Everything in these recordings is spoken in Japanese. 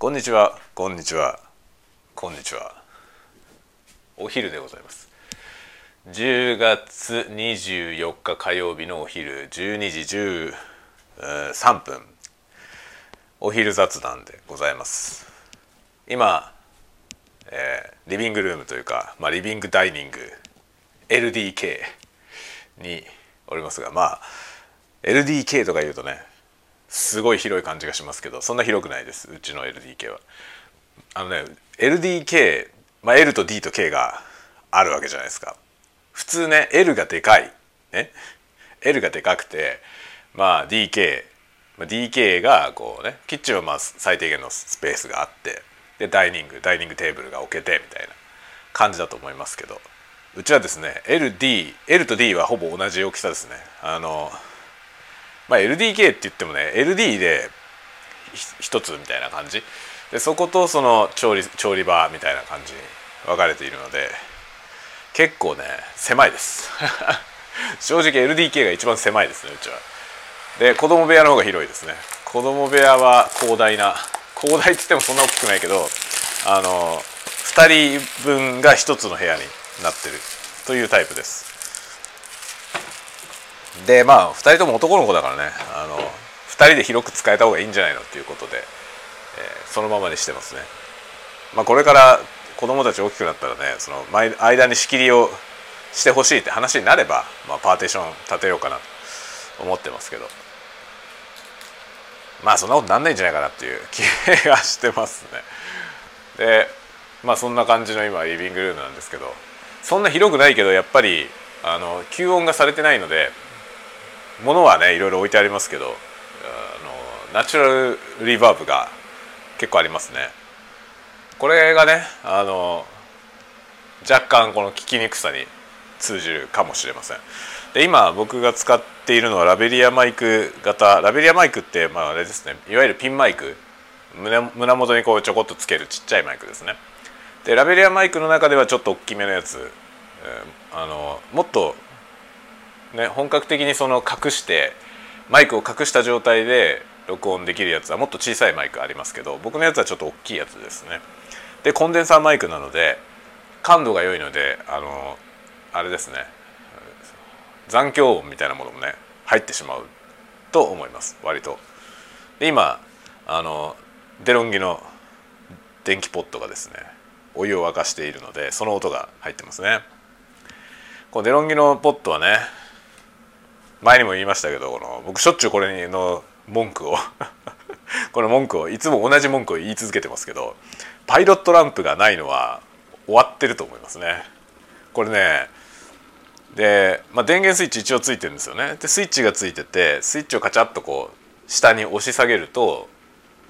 こんにちは。こんにちは。こんにちは。お昼でございます。10月24日火曜日のお昼12時13分。お昼雑談でございます。今、えー、リビングルームというか、まあ、リビングダイニング LDK におりますがまあ LDK とか言うとねすごい広い感じがしますけどそんな広くないです。うちの LDK は。あのね LDK、まあ、L と D と K があるわけじゃないですか。普通ね L がでかい、ね、L がでかくてまあ DK、まあ、DK がこうねキッチンはまあ最低限のスペースがあってでダイニングダイニングテーブルが置けてみたいな感じだと思いますけど。うちはですね LD L と D はほぼ同じ大きさですね。あのまあ LDK って言ってもね LD で一つみたいな感じ。でそことその調理調理場みたいな感じに分かれているので結構ね狭いです。正直 LDK が一番狭いですねうちは。で子供部屋の方が広いですね。子供部屋は広大な広大って言ってもそんな大きくないけどあの2人分が1つの部屋になってるというタイプです。でまあ2人とも男の子だからねあの2人で広く使えた方がいいんじゃないのっていうことで、えー、そのままにしてますね。まあ、これから子供たち大きくなったらねその間に仕切りをしてほしいって話になれば、まあ、パーテーション立てようかなと思ってますけどまあそんなことなんないんじゃないかなっていう気がしてますね。でまあそんな感じの今リビングルームなんですけどそんな広くないけどやっぱりあの吸音がされてないので物はねいろいろ置いてありますけどあのナチュラルリバーブが結構ありますね。これがねあの若干この聞きにくさに通じるかもしれません。で今僕が使っているのはラベリアマイク型。ラベリアマイクってまああれですね。いわゆるピンマイク。胸胸元にこうちょこっとつけるちっちゃいマイクですね。でラベリアマイクの中ではちょっと大きめのやつ、えー、あのもっとね、本格的にその隠してマイクを隠した状態で録音できるやつはもっと小さいマイクありますけど僕のやつはちょっと大きいやつですね。でコンデンサーマイクなので感度が良いのであのあれですね。残響音みたいなものもね入ってしまうと思います。割と。で今あのデロンギの電気ポットがですねお湯を沸かしているのでその音が入ってますね。このデロンギのポットはね前にも言いましたけどこの僕しょっちゅうこれの文句を この文句をいつも同じ文句を言い続けてますけどパイロットランプがないのは終わってると思いますね。これねで、まあ、電源スイッチ一応ついてるんですよね。でスイッチがついててスイッチをカチャッとこう下に押し下げると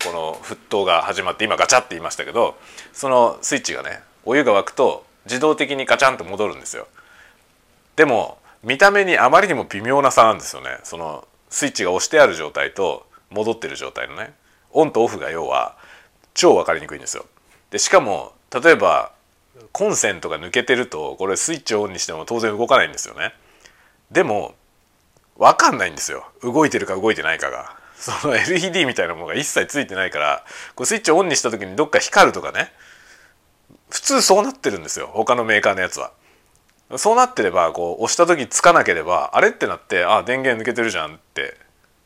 この沸騰が始まって今ガチャって言いましたけどそのスイッチがねお湯が沸くと自動的にガチャンと戻るんですよ。でも見た目にあまりにも微妙な差なんですよねそのスイッチが押してある状態と戻ってる状態のねオンとオフが要は超分かりにくいんですよ。でしかも例えばコンセントが抜けてるとこれスイッチをオンにしても当然動かないんですよね。でも分かんないんですよ動いてるか動いてないかが。その LED みたいなものが一切ついてないからこうスイッチをオンにした時にどっか光るとかね普通そうなってるんですよ他のメーカーのやつは。そうなってればこう押した時つかなければあれってなってあ電源抜けてるじゃんって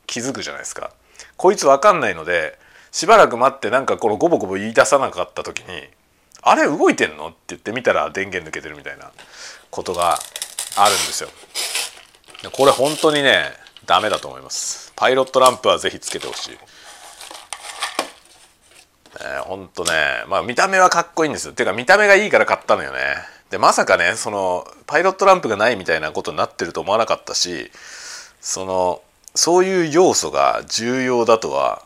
気づくじゃないですか。こいつ分かんないのでしばらく待ってなんかこのゴボゴボ言い出さなかった時に「あれ動いてんの?」って言ってみたら電源抜けてるみたいなことがあるんですよ。これ本当にねダメだと思います。パイロットランプは是非つけてほしい。えー、ほんとねまあ見た目はかっこいいんですよ。ていうか見た目がいいから買ったのよね。でまさかねそのパイロットランプがないみたいなことになってると思わなかったしそのそういう要素が重要だとは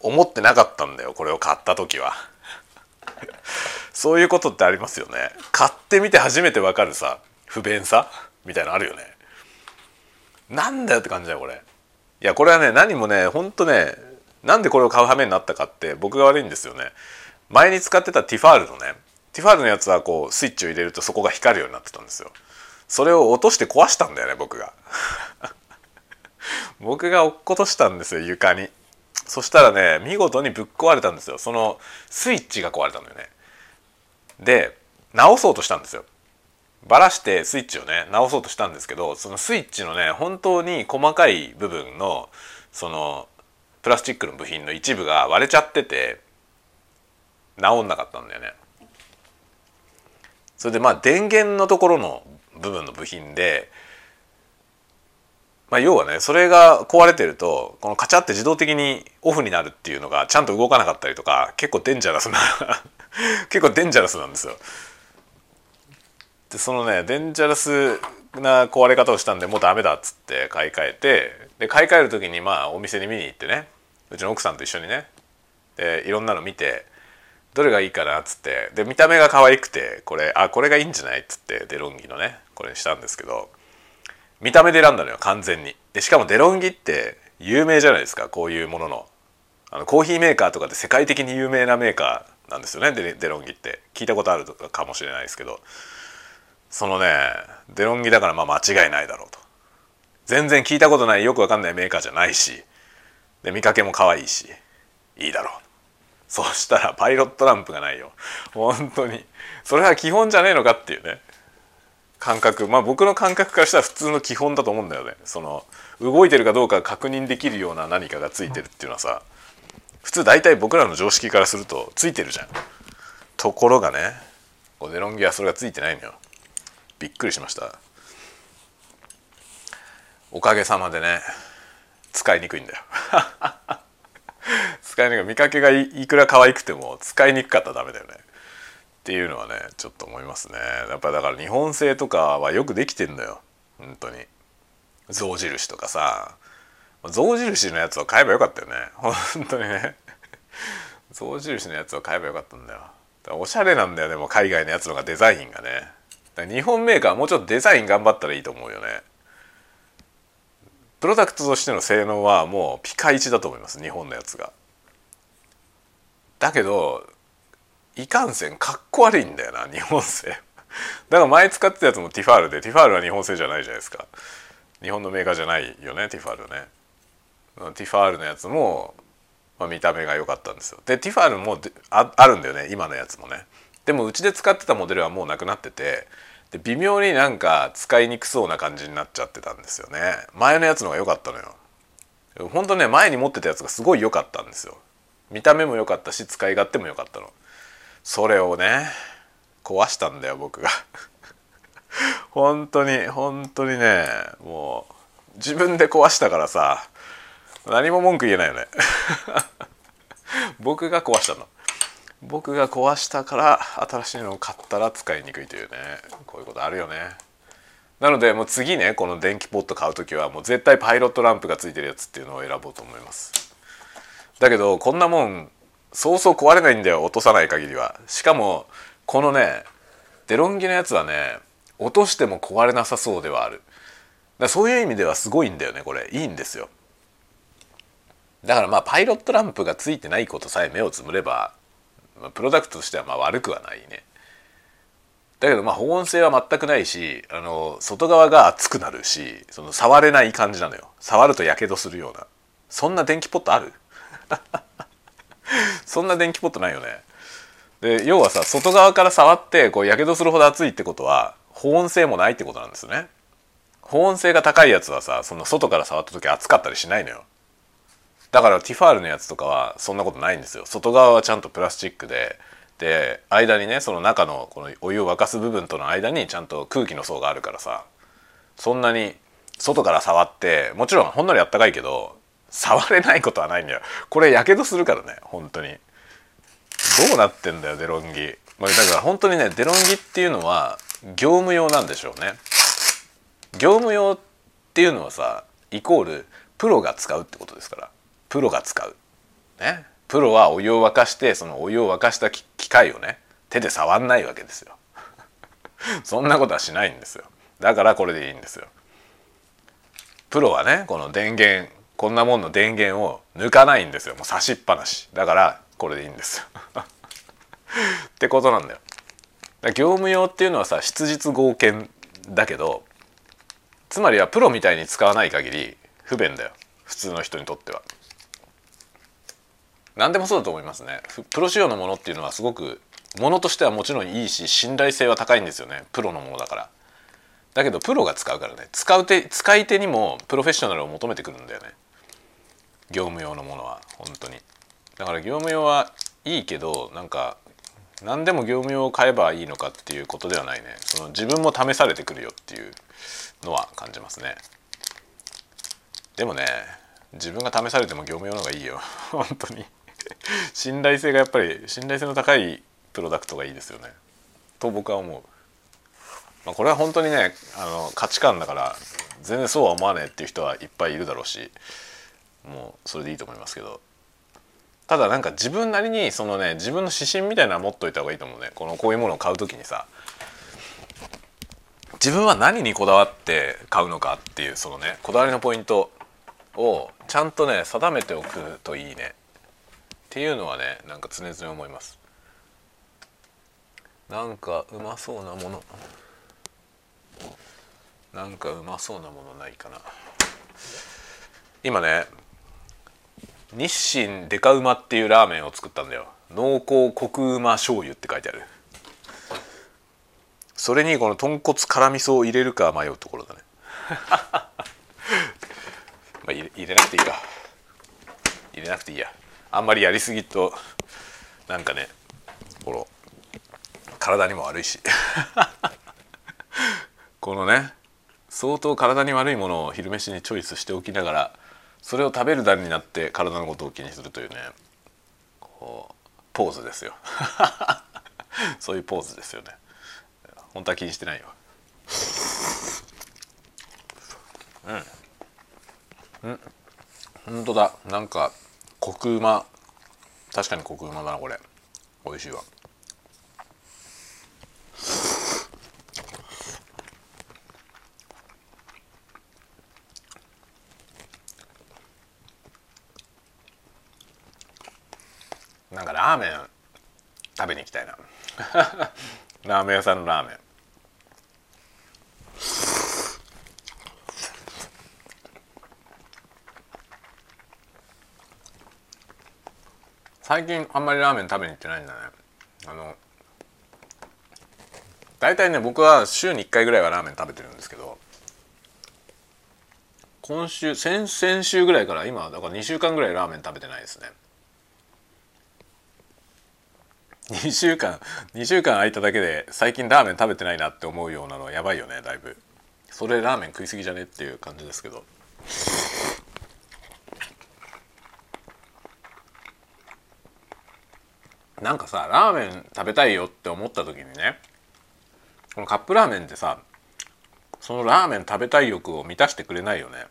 思ってなかったんだよこれを買った時は。そういうことってありますよね。買ってみて初めてわかるさ不便さみたいなのあるよね。なんだよって感じだよこれ。いやこれはね何もねほんとねなんでこれを買う羽目になったかって僕が悪いんですよね。前に使ってたティファールのねティファールのやつはこうスイッチを入れるとそこが光るようになってたんですよ。それを落として壊したんだよね僕が。僕が落っことしたんですよ床に。そしたらね見事にぶっ壊れたんですよ。そのスイッチが壊れたんだよね。で直そうとしたんですよ。ばらしてスイッチをね直そうとしたんですけどそのスイッチのね本当に細かい部分のそのプラスチックの部品の一部が割れちゃってて直んなかったんだよね。それでまあ電源のところの部分の部品でまあ、要はねそれが壊れてるとこのカチャって自動的にオフになるっていうのがちゃんと動かなかったりとか結構デンジャラスな 結構デンジャラスなんですよ。でそのねデンジャラスな壊れ方をしたんでもうダメだっつって買い替えてで買い替える時にまあお店に見に行ってねうちの奥さんと一緒にねでいろんなの見てどれがいいかなっつって。で見た目が可愛くてこれあこれがいいんじゃない？っつってデロンギのねこれにしたんですけど見た目で選んだのよ完全に。でしかもデロンギって有名じゃないですかこういうものの。あのコーヒーメーカーとかで世界的に有名なメーカーなんですよねデデロンギって。聞いたことあるかもしれないですけど。そのねデロンギだからまあ間違いないだろうと。全然聞いたことないよくわかんないメーカーじゃないし。で見かけも可愛いし。いいだろう。そしたらパイロットランプがないよ。本当に。それは基本じゃねえのかっていうね。感覚。まあ僕の感覚からしたら普通の基本だと思うんだよね。その動いてるかどうか確認できるような何かがついてるっていうのはさ普通大体僕らの常識からするとついてるじゃん。ところがねこデロンギはそれがついてないのよ。びっくりしました。おかげさまでね使いにくいんだよ。使いにくい。見かけがいくら可愛くても使いにくかったらダメだよね。っていうのはねちょっと思いますね。やっぱだから日本製とかはよくできてんのよ。本当に。象印とかさ。象印のやつを買えばよかったよね。本当にね。象印のやつを買えばよかったんだよ。おしゃれなんだよねもう海外のやつのがデザインがね。日本メーカーはもうちょっとデザイン頑張ったらいいと思うよね。プロダクトとしての性能はもうピカイチだと思います日本のやつが。だけどいかんせんかっこ悪いんだよな 日本製。だから前使ってたやつもティファールでティファールは日本製じゃないじゃないですか。日本のメーカーじゃないよねティファールね。ティファールのやつも、まあ、見た目が良かったんですよ。でティファールもああるんだよね今のやつもね。でもうちで使ってたモデルはもうなくなっててで微妙になんか使いにくそうな感じになっちゃってたんですよね。前のやつの方が良かったのよ。本当ね前に持ってたやつがすごい良かったんですよ。見た目も良かったし使い勝手も良かったの。それをね壊したんだよ僕が。本当に本当にねもう自分で壊したからさ何も文句言えないよね。僕が壊したの。僕が壊したから新しいのを買ったら使いにくいというねこういうことあるよね。なのでもう次ねこの電気ポット買う時はもう絶対パイロットランプがついてるやつっていうのを選ぼうと思います。だけどこんなもんそうそう壊れないんだよ落とさない限りは。しかもこのねデロンギのやつはね落としても壊れなさそうではある。だそういう意味ではすごいんだよねこれ。いいんですよ。だからまあパイロットランプがついてないことさえ目をつむればまあプロダクトとしてはまあ悪くはないね。だけどまあ保温性は全くないしあの外側が熱くなるしその触れない感じなのよ。触るとやけどするような。そんな電気ポットある？そんな電気ポットないよね。で要はさ外側から触ってこうやけどするほど熱いってことは保温性もないってことなんですね。保温性が高いやつはさその外から触った時熱かったりしないのよ。だからティファールのやつとかはそんなことないんですよ。外側はちゃんとプラスチックでで間にねその中のこのお湯を沸かす部分との間にちゃんと空気の層があるからさそんなに外から触ってもちろんほんのりあったかいけど触れないことはないんだよ。これやけどするからね本当に。どうなってんだよデロンギ、まあ、だから本当にねデロンギっていうのは業務用なんでしょうね。業務用っていうのはさイコールプロが使うってことですから。プロが使う。ね。プロはお湯を沸かしてそのお湯を沸かした機械をね手で触んないわけですよ。そんなことはしないんですよ。だからこれでいいんですよ。プロはねこの電源こんなもんの電源を抜かないんですよ。もう差しっぱなし。だからこれでいいんですよ。ってことなんだよ。業務用っていうのはさ質実合憲だけどつまりはプロみたいに使わない限り不便だよ。普通の人にとっては。何でもそうだと思いますね。プロ仕様のものっていうのはすごくものとしてはもちろんいいし信頼性は高いんですよね。プロのものだから。だけどプロが使うからね。使う手使い手にもプロフェッショナルを求めてくるんだよね。業務用のものは本当に。だから業務用はいいけどなんか何でも業務用を買えばいいのかっていうことではないね。その自分も試されてくるよっていうのは感じますね。でもね自分が試されても業務用の方がいいよ。本当に。信頼性がやっぱり信頼性の高いプロダクトがいいですよね。と僕は思う、まあ、これは本当にねあの価値観だから全然そうは思わねえっていう人はいっぱいいるだろうし。もうそれでいいと思いますけど。ただなんか自分なりにそのね自分の指針みたいなの持っといた方がいいと思うね。このこういうものを買う時にさ。自分は何にこだわって買うのかっていうそのねこだわりのポイントをちゃんとね定めておくといいね。っていうのはねなんか常々思います。なんかうまそうなもの。なんかうまそうなものないかな。今ね日清デカうまっていうラーメンを作ったんだよ。濃厚コクうま醤油って書いてある。それにこの豚骨辛味噌を入れるか迷うところだね。まあ入れなくていいか入れなくていいや。あんまりやりすぎとなんかねこの体にも悪いし。このね相当体に悪いものを昼飯にチョイスしておきながらそれを食べる段になって体のことを気にするというねこうポーズですよ。そういうポーズですよね。本当は気にしてないよ。うん。うん。本当だ。なんかコクうま確かにコクうまだなこれ。美味しいわなんかラーメン食べに行きたいな。ラーメン屋さんのラーメン。最近あんまりラーメン食べに行ってないんだね。あの大体ね僕は週に1回ぐらいはラーメン食べてるんですけど今週先々週ぐらいから今だから2週間ぐらいラーメン食べてないですね。2週間2週間空いただけで最近ラーメン食べてないなって思うようなのはやばいよねだいぶ。それラーメン食いすぎじゃねっていう感じですけど。なんかさラーメン食べたいよって思った時にねこのカップラーメンってさそのラーメン食べたい欲を満たしてくれないよね。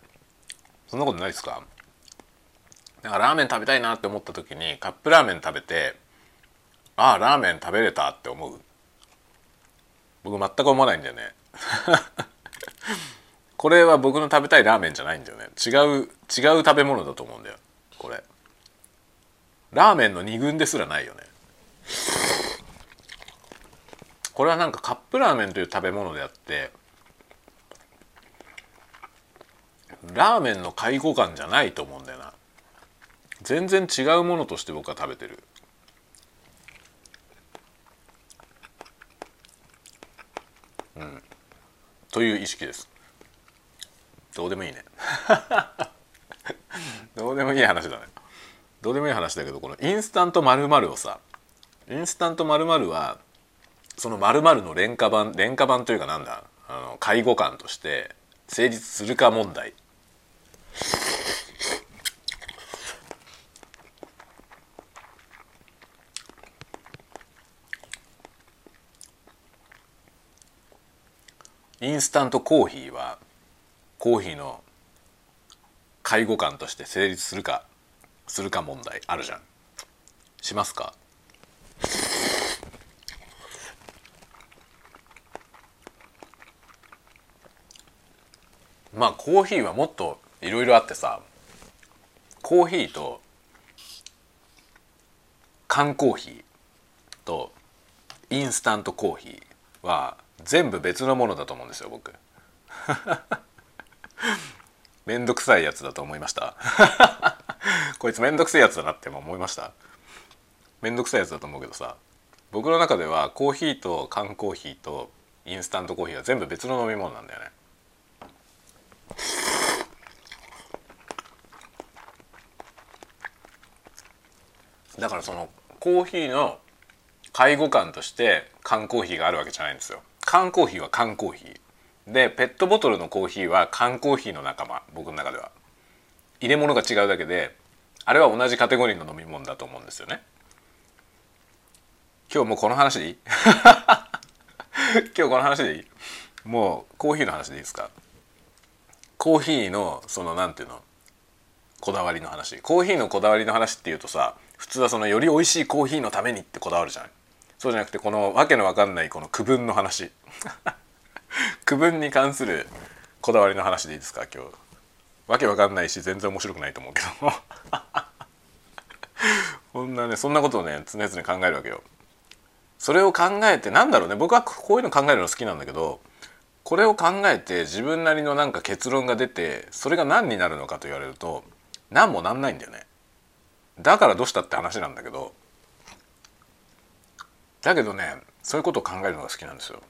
そんなことないですか？だからラーメン食べたいなって思った時にカップラーメン食べてああラーメン食べれたって思う。僕全く思わないんだよね。これは僕の食べたいラーメンじゃないんだよね。違う違う食べ物だと思うんだよ。これ。ラーメンの二軍ですらないよね。これはなんかカップラーメンという食べ物であってラーメンの介護感じゃないと思うんだよな。全然違うものとして僕は食べてるうんという意識です。どうでもいいね。どうでもいい話だね。どうでもいい話だけどこのインスタント〇〇をさインスタント〇〇はその〇〇の廉価版廉価版というかなんだあの介護官として成立するか問題。インスタントコーヒーはコーヒーの介護官として成立するかするか問題あるじゃん。しますか？まあコーヒーはもっといろいろあってさコーヒーと缶コーヒーとインスタントコーヒーは全部別のものだと思うんですよ僕。めんどくさいやつだと思いました。こいつめんどくせえやつだなって思いました。めんどくさいやつだと思うけどさ僕の中ではコーヒーと缶コーヒーとインスタントコーヒーは全部別の飲み物なんだよね。だからそのコーヒーの介護官として缶コーヒーがあるわけじゃないんですよ。缶コーヒーは缶コーヒー。でペットボトルのコーヒーは缶コーヒーの仲間僕の中では。入れ物が違うだけであれは同じカテゴリーの飲み物だと思うんですよね。今日もうこの話でいい？今日この話でいい？もうコーヒーの話でいいですか？コーヒーのそのなんていうの？こだわりの話。コーヒーのこだわりの話っていうとさ普通はそのより美味しいコーヒーのためにってこだわるじゃないそうじゃなくてこのわけのわかんないこの区分の話。区分に関するこだわりの話でいいですか今日。わけわかんないし全然面白くないと思うけど。こんなねそんなことをね常々考えるわけよ。それを考えてなんだろうね僕はこういうの考えるの好きなんだけどこれを考えて自分なりのなんか結論が出てそれが何になるのかと言われると何もなんないんだよね。だからどうしたって話なんだけどだけどねそういうことを考えるのが好きなんですよ。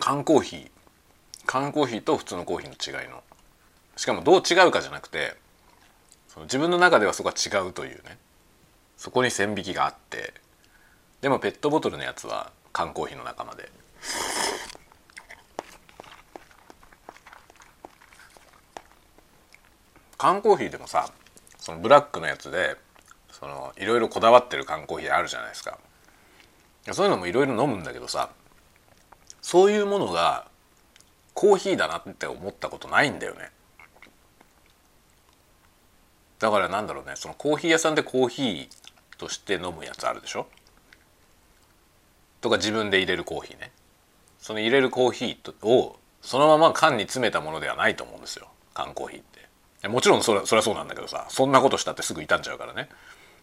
缶コーヒー。缶コーヒーと普通のコーヒーの違いの。しかもどう違うかじゃなくてその自分の中ではそこは違うというね。そこに線引きがあって。でもペットボトルのやつは缶コーヒーの仲間で。缶コーヒーでもさそのブラックのやつでそのいろいろこだわってる缶コーヒーあるじゃないですか。そういうのもいろいろ飲むんだけどさそういうものがコーヒーだなって思ったことないんだよね。だからなんだろうねそのコーヒー屋さんでコーヒーとして飲むやつあるでしょ？とか自分で入れるコーヒーね。その入れるコーヒーをそのまま缶に詰めたものではないと思うんですよ。缶コーヒーって。もちろんそれそれはそうなんだけどさそんなことしたってすぐ傷んじゃうからね。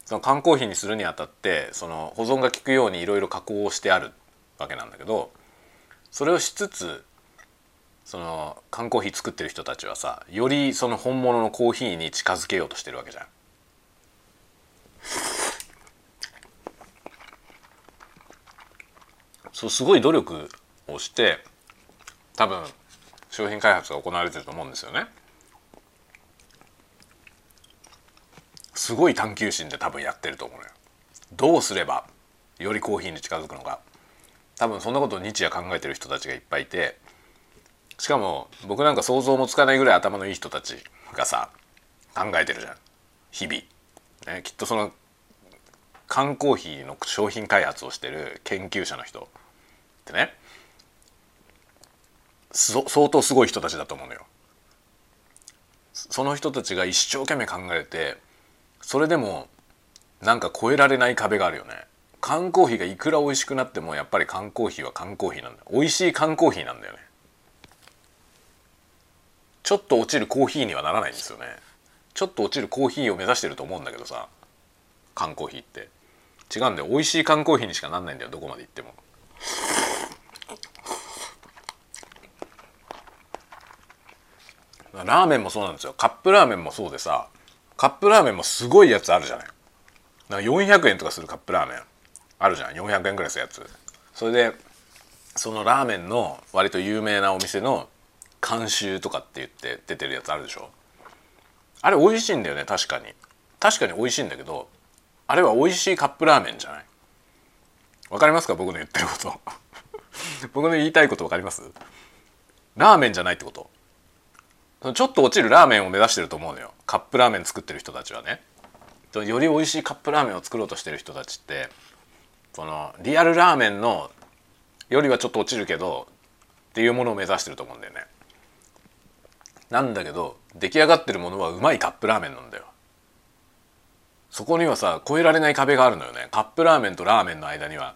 その缶コーヒーにするにあたってその保存が効くようにいろいろ加工をしてあるわけなんだけどそれをしつつその缶コーヒー作ってる人たちはさよりその本物のコーヒーに近づけようとしてるわけじゃん。そうすごい努力をして多分商品開発が行われてると思うんですよね。すごい探求心で多分やってると思うよ。どうすればよりコーヒーに近づくのか多分そんなことを日夜考えてる人たちがいっぱいいてしかも僕なんか想像もつかないぐらい頭のいい人たちがさ考えてるじゃん日々、ね、きっとその缶コーヒーの商品開発をしてる研究者の人ってね相当すごい人たちだと思うのよ。その人たちが一生懸命考えてそれでもなんか超えられない壁があるよね。缶コーヒーがいくら美味しくなってもやっぱり缶コーヒーは缶コーヒーなんだ美味しい缶コーヒーなんだよね。ちょっと落ちるコーヒーにはならないんですよね。ちょっと落ちるコーヒーを目指してると思うんだけどさ缶コーヒーって違うんだよ美味しい缶コーヒーにしかなんないんだよどこまで行っても。ラーメンもそうなんですよカップラーメンもそうでさカップラーメンもすごいやつあるじゃない。なんか400円とかするカップラーメンあるじゃん400円ぐらいするやつ。それでそのラーメンの割と有名なお店の監修とかって言って出てるやつあるでしょ。あれ美味しいんだよね確かに。確かに美味しいんだけどあれは美味しいカップラーメンじゃない。わかりますか？僕の言ってること。僕の言いたいことわかります？ラーメンじゃないってこと。ちょっと落ちるラーメンを目指してると思うのよ。カップラーメン作ってる人たちはね。より美味しいカップラーメンを作ろうとしてる人たちってそのリアルラーメンのよりはちょっと落ちるけどっていうものを目指してると思うんだよね。なんだけど出来上がってるものはうまいカップラーメンなんだよ。そこにはさ越えられない壁があるのよね。カップラーメンとラーメンの間には。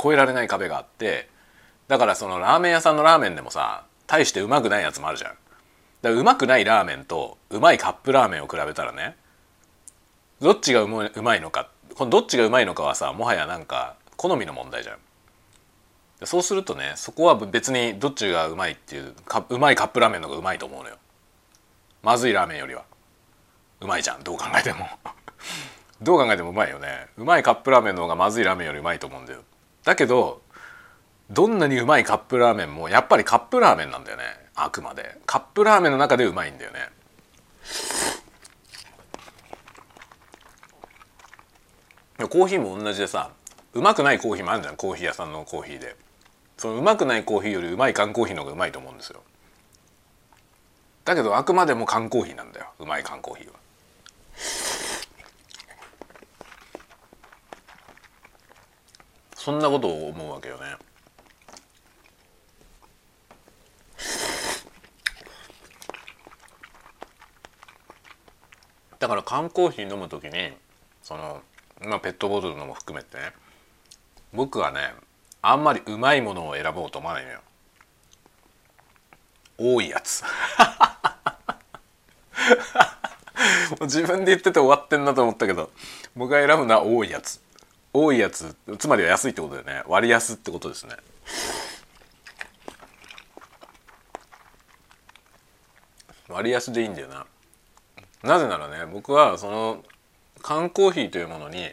越えられない壁があって。だからそのラーメン屋さんのラーメンでもさ大してうまくないやつもあるじゃん。だからうまくないラーメンとうまいカップラーメンを比べたらねどっちがうまうまいのかこのどっちがうまいのかはさもはやなんか好みの問題じゃん。そうするとねそこは別にどっちがうまいっていうかうまいカップラーメンの方がうまいと思うのよ。まずいラーメンよりは。うまいじゃん。どう考えても。どう考えてもうまいよね。うまいカップラーメンの方がまずいラーメンよりうまいと思うんだよ。だけどどんなにうまいカップラーメンもやっぱりカップラーメンなんだよね。あくまで。カップラーメンの中でうまいんだよね。コーヒーも同じでさうまくないコーヒーもあるじゃん。コーヒー屋さんのコーヒーで。そのうまくないコーヒーよりうまい缶コーヒーの方がうまいと思うんですよ。だけどあくまでも缶コーヒーなんだよ。うまい缶コーヒーは。そんなことを思うわけよね。だから缶コーヒー飲む時にそのまあペットボトルのも含めてね僕はねあんまりうまいものを選ぼうと思わないのよ。多いやつ。自分で言ってて終わってんなと思ったけど僕が選ぶのは多いやつ。多いやつつまりは安いってことだよね。割安ってことですね。割安でいいんだよな。なぜならね僕はその缶コーヒーというものに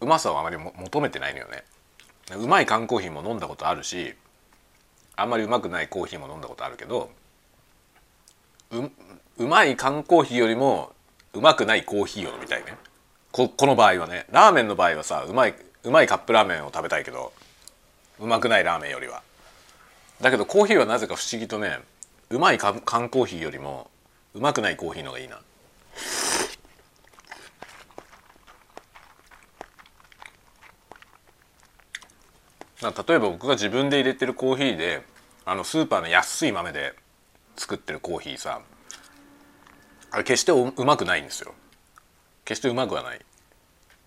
うまさをあまり求めてないのよね。うまい缶コーヒーも飲んだことあるしあんまりうまくないコーヒーも飲んだことあるけどううまい缶コーヒーよりもうまくないコーヒーを飲みたいね。ここの場合はね。ラーメンの場合はさうまいうまいカップラーメンを食べたいけどうまくないラーメンよりは。だけどコーヒーはなぜか不思議とねうまい缶コーヒーよりもうまくないコーヒーのがいいな。例えば僕が自分で入れてるコーヒーであのスーパーの安い豆で作ってるコーヒーさあれ決してうまくないんですよ。決してうまくはない。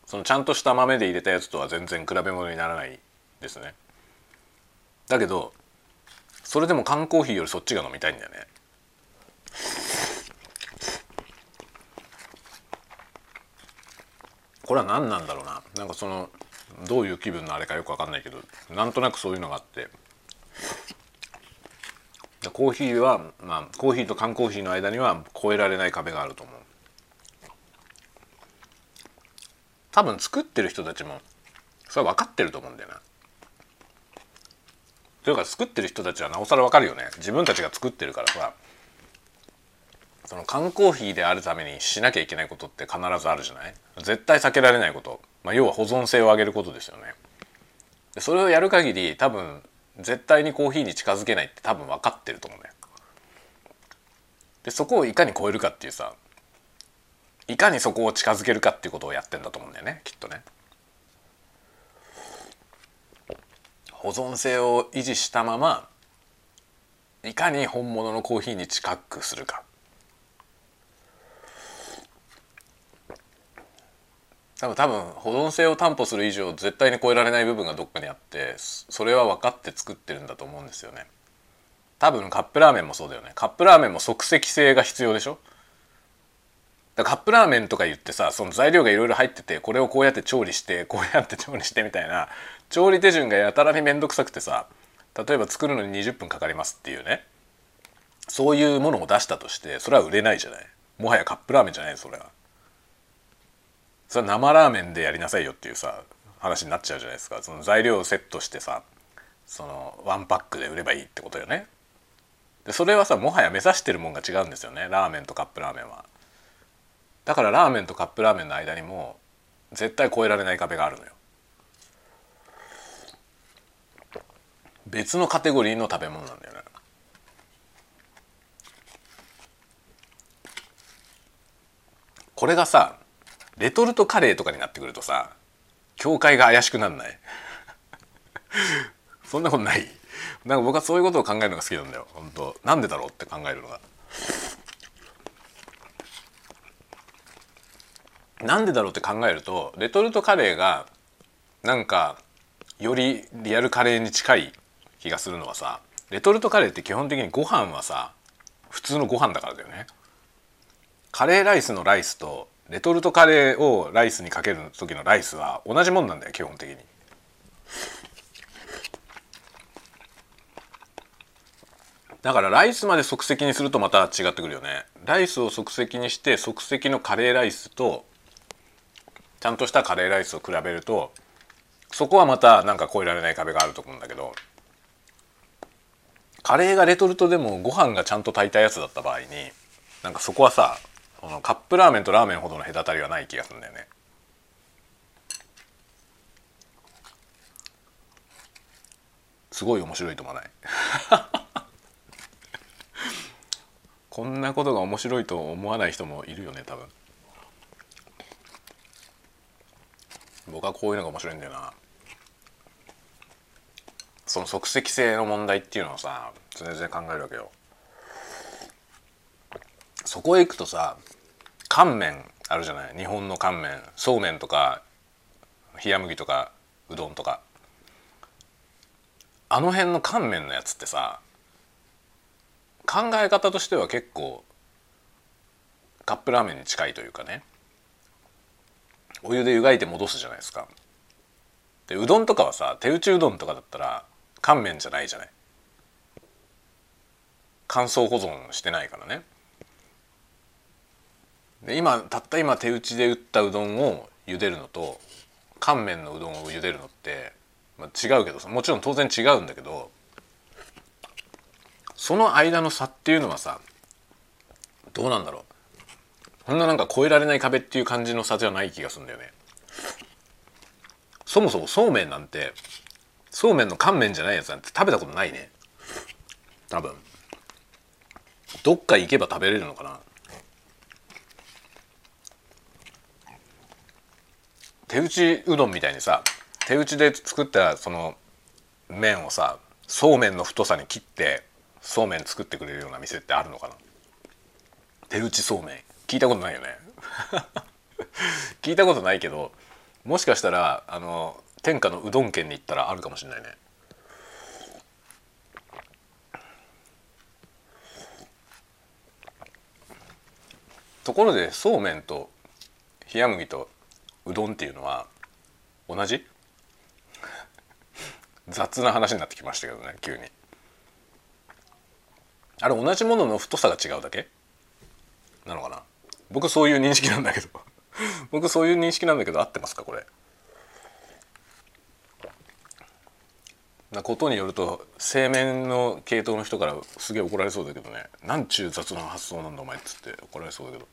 そのちゃんとした豆で入れたやつとは全然比べ物にならないですね。だけどそれでも缶コーヒーよりそっちが飲みたいんだよね。これは何なんだろうな。なんかそのどういう気分のあれかよく分かんないけどなんとなくそういうのがあって。コーヒーはまあコーヒーと缶コーヒーの間には越えられない壁があると思う。多分作ってる人たちもそれは分かってると思うんだよな。というか作ってる人たちはなおさら分かるよね。自分たちが作ってるからさ。その缶コーヒーであるためにしなきゃいけないことって必ずあるじゃない？絶対避けられないこと、まあ、要は保存性を上げることですよね。でそれをやる限り多分絶対にコーヒーに近づけないって多分分かってると思うねでそこをいかに超えるかっていうさいかにそこを近づけるかっていうことをやってんだと思うんだよねきっとね。保存性を維持したままいかに本物のコーヒーに近くするか。多分多分保存性を担保する以上絶対に超えられない部分がどっかにあってそれは分かって作ってるんだと思うんですよね。多分カップラーメンもそうだよね。カップラーメンも即席性が必要でしょ？だカップラーメンとか言ってさその材料がいろいろ入っててこれをこうやって調理してこうやって調理してみたいな調理手順がやたらに面倒くさくてさ例えば作るのに20分かかりますっていうね。そういうものを出したとしてそれは売れないじゃない。もはやカップラーメンじゃないそれは。それ生ラーメンでやりなさいよっていうさ話になっちゃうじゃないですか。その材料をセットしてさそのワンパックで売ればいいってことよね。でそれはさもはや目指してるもんが違うんですよね。ラーメンとカップラーメンは。だからラーメンとカップラーメンの間にも絶対越えられない壁があるのよ。別のカテゴリーの食べ物なんだよね。これがさレトルトカレーとかになってくるとさ境界が怪しくなんない？そんなことない？なんか僕はそういうことを考えるのが好きなんだよ。本当。なんでだろうって考えるのが。なんでだろうって考えるとレトルトカレーがなんかよりリアルカレーに近い気がするのはさレトルトカレーって基本的にご飯はさ普通のご飯だからだよね。カレーライスのライスとレトルトカレーをライスにかける時のライスは同じもんなんだよ基本的に。だからライスまで即席にするとまた違ってくるよねライスを即席にして即席のカレーライスとちゃんとしたカレーライスを比べるとそこはまたなんか越えられない壁があると思うんだけどカレーがレトルトでもご飯がちゃんと炊いたやつだった場合になんかそこはさこのカップラーメンとラーメンほどの隔たりはない気がするんだよね。すごい面白いと思わない？こんなことが面白いと思わない人もいるよね多分。僕はこういうのが面白いんだよな。その即席性の問題っていうのをさ常々考えるわけよ。そこへ行くとさ乾麺あるじゃない？日本の乾麺。そうめんとか冷麦とかうどんとか。あの辺の乾麺のやつってさ考え方としては結構カップラーメンに近いというかね。お湯で湯がいて戻すじゃないですか。でうどんとかはさ手打ちうどんとかだったら乾麺じゃないじゃない？乾燥保存してないからね。で今たった今手打ちで打ったうどんを茹でるのと乾麺のうどんを茹でるのってまあ、違うけどもちろん当然違うんだけどその間の差っていうのはさどうなんだろう。こんななんか越えられない壁っていう感じの差じゃない気がするんだよね。そもそもそうめんなんてそうめんの乾麺じゃないやつなんて食べたことないね。多分。どっか行けば食べれるのかな。手打ちうどんみたいにさ手打ちで作ったその麺をさそうめんの太さに切ってそうめん作ってくれるような店ってあるのかな？手打ちそうめん。聞いたことないよね。聞いたことないけどもしかしたらあの天下のうどん県に行ったらあるかもしれないね。ところでそうめんと冷麦とうどんっていうのは同じ？雑な話になってきましたけどね急に。あれ同じものの太さが違うだけ？なのかな？僕そういう認識なんだけど。僕そういう認識なんだけど合ってますかこれ？なことによると製麺の系統の人からすげえ怒られそうだけどね。なんちゅう雑な発想なんだお前っつって怒られそうだけど。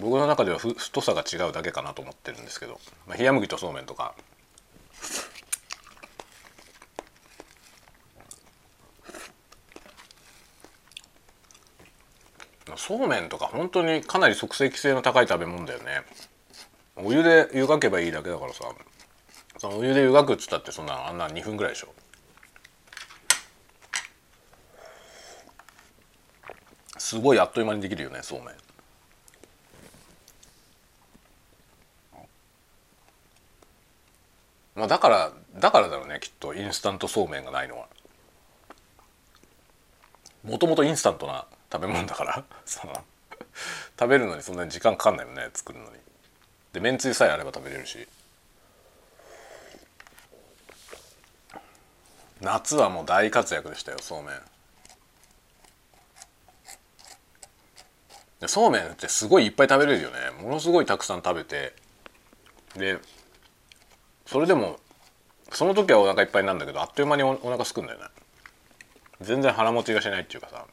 僕の中では太さが違うだけかなと思ってるんですけど、まあ、冷麦とそうめんとか。そうめんとか本当にかなり即席性の高い食べ物だよね。お湯で湯がけばいいだけだからさ。お湯で湯がくっつったってそんなあんな2分ぐらいでしょ。すごいあっという間にできるよねそうめん。まあだからだからだろうねきっとインスタントそうめんがないのは。もともとインスタントな食べ物だから その食べるのにそんなに時間かかんないよね作るのに。でめんつゆさえあれば食べれるし。夏はもう大活躍でしたよそうめん。そうめんってすごいいっぱい食べれるよね。ものすごいたくさん食べて。でそれでもその時はお腹いっぱいなんだけどあっという間におお腹すくんだよね。全然腹持ちがしないっていうかさ。